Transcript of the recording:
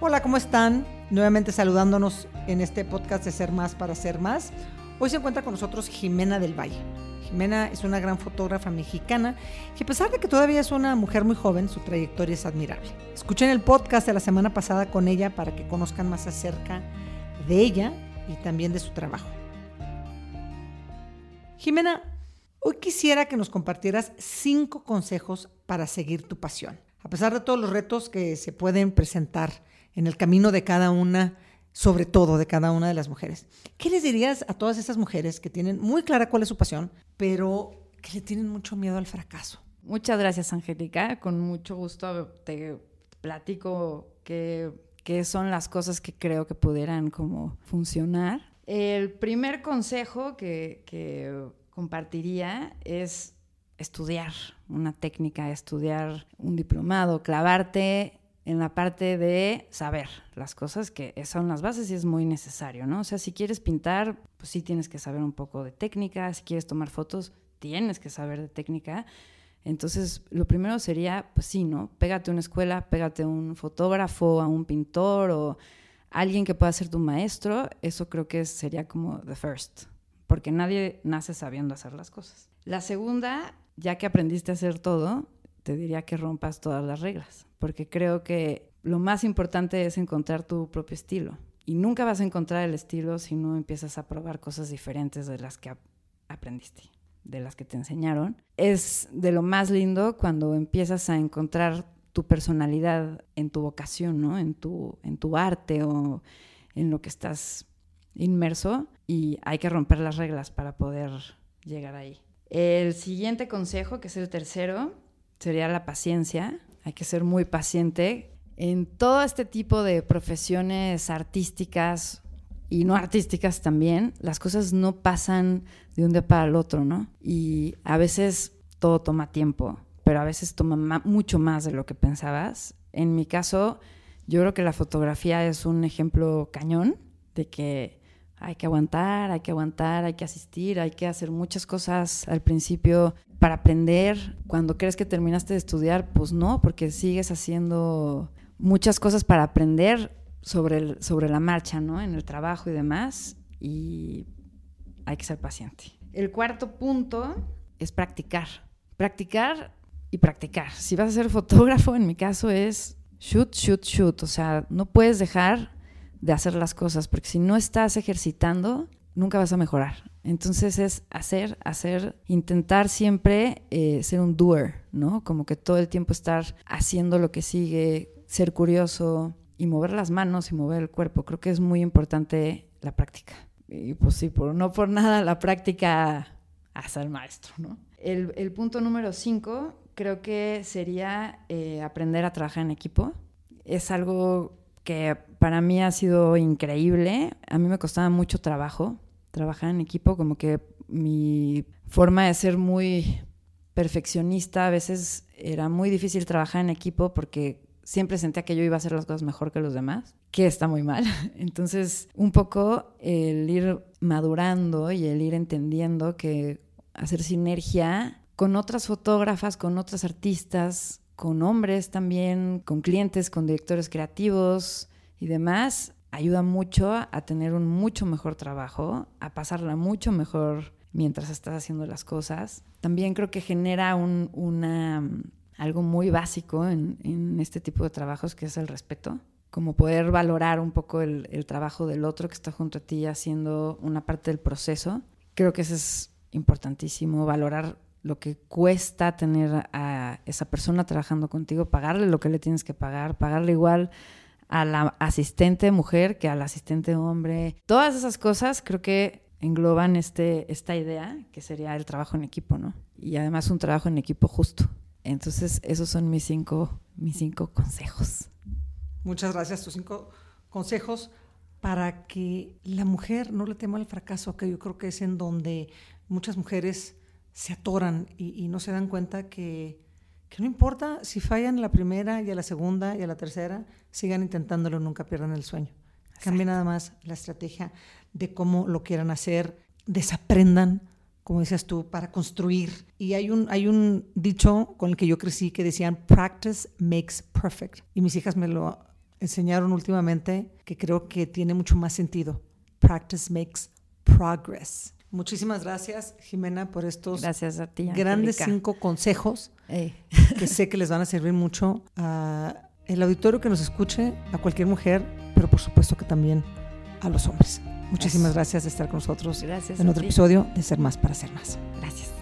Hola, ¿cómo están? Nuevamente saludándonos en este podcast de Ser Más para Ser Más. Hoy se encuentra con nosotros Jimena del Valle. Jimena es una gran fotógrafa mexicana que a pesar de que todavía es una mujer muy joven, su trayectoria es admirable. Escuchen el podcast de la semana pasada con ella para que conozcan más acerca de ella y también de su trabajo. Jimena, hoy quisiera que nos compartieras cinco consejos para seguir tu pasión. A pesar de todos los retos que se pueden presentar en el camino de cada una, sobre todo de cada una de las mujeres. ¿Qué les dirías a todas esas mujeres que tienen muy clara cuál es su pasión, pero que le tienen mucho miedo al fracaso? Muchas gracias, Angélica. Con mucho gusto te platico qué, son las cosas que creo que pudieran como funcionar. El primer consejo que, que compartiría es estudiar una técnica, estudiar un diplomado, clavarte en la parte de saber las cosas que son las bases y es muy necesario, ¿no? O sea, si quieres pintar, pues sí tienes que saber un poco de técnica, si quieres tomar fotos, tienes que saber de técnica. Entonces, lo primero sería, pues sí, ¿no? Pégate a una escuela, pégate a un fotógrafo, a un pintor o alguien que pueda ser tu maestro. Eso creo que sería como the first, porque nadie nace sabiendo hacer las cosas. La segunda, ya que aprendiste a hacer todo, te diría que rompas todas las reglas, porque creo que lo más importante es encontrar tu propio estilo. Y nunca vas a encontrar el estilo si no empiezas a probar cosas diferentes de las que aprendiste, de las que te enseñaron. Es de lo más lindo cuando empiezas a encontrar tu personalidad en tu vocación, ¿no? En tu, en tu arte o en lo que estás inmerso y hay que romper las reglas para poder llegar ahí. El siguiente consejo, que es el tercero, sería la paciencia. Hay que ser muy paciente. En todo este tipo de profesiones artísticas y no artísticas también, las cosas no pasan de un día para el otro, ¿no? Y a veces todo toma tiempo, pero a veces toma mucho más de lo que pensabas. En mi caso, yo creo que la fotografía es un ejemplo cañón de que hay que aguantar, hay que aguantar, hay que asistir, hay que hacer muchas cosas al principio para aprender. Cuando crees que terminaste de estudiar, pues no, porque sigues haciendo muchas cosas para aprender sobre, sobre la marcha, ¿no? En el trabajo y demás. Y hay que ser paciente. El cuarto punto es practicar. Practicar y practicar. Si vas a ser fotógrafo, en mi caso es shoot, shoot, shoot. O sea, no puedes dejar de hacer las cosas, porque si no estás ejercitando, nunca vas a mejorar. Entonces es hacer, hacer, intentar siempre eh, ser un doer, ¿no? Como que todo el tiempo estar haciendo lo que sigue, ser curioso y mover las manos y mover el cuerpo. Creo que es muy importante la práctica. Y pues sí, por, no por nada la práctica hace el maestro, ¿no? El, punto número cinco creo que sería eh, aprender a trabajar en equipo. Es algo que para mí ha sido increíble. A mí me costaba mucho trabajo trabajar en equipo, como que mi forma de ser muy perfeccionista, a veces era muy difícil trabajar en equipo porque siempre sentía que yo iba a hacer las cosas mejor que los demás, que está muy mal. Entonces, un poco el ir madurando y el ir entendiendo que hacer sinergia con otras fotógrafas, con otras artistas, con hombres también, con clientes, con directores creativos y demás, ayuda mucho a tener un mucho mejor trabajo, a pasarla mucho mejor mientras estás haciendo las cosas. También creo que genera un, una, algo muy básico en, en, este tipo de trabajos, que es el respeto. Como poder valorar un poco el, el trabajo del otro que está junto a ti haciendo una parte del proceso. Creo que eso es importantísimo, valorar lo que cuesta tener a esa persona trabajando contigo, pagarle lo que le tienes que pagar, pagarle igual a la asistente mujer que al asistente hombre. Todas esas cosas creo que engloban este, esta idea que sería el trabajo en equipo, ¿no? Y además un trabajo en equipo justo. Entonces, esos son mis cinco, mis cinco consejos. Muchas gracias. Tus cinco consejos para que la mujer no le tema al fracaso, que yo creo que es en donde muchas mujeres se atoran y, no se dan cuenta que, que, no importa si fallan la primera y a la segunda y a la tercera, sigan intentándolo, nunca pierdan el sueño. Cambien nada más la estrategia de cómo lo quieran hacer, desaprendan, como decías tú, para construir. Y hay un, hay un dicho con el que yo crecí que decían, practice makes perfect. Y mis hijas me lo enseñaron últimamente que creo que tiene mucho más sentido. Practice makes progress. Muchísimas gracias, Jimena, por estos gracias a ti, grandes cinco consejos que sé que les van a servir mucho a el auditorio que nos escuche, a cualquier mujer, pero por supuesto que también a los hombres. Muchísimas gracias de estar con nosotros gracias en otro episodio de Ser Más para Ser Más. Gracias.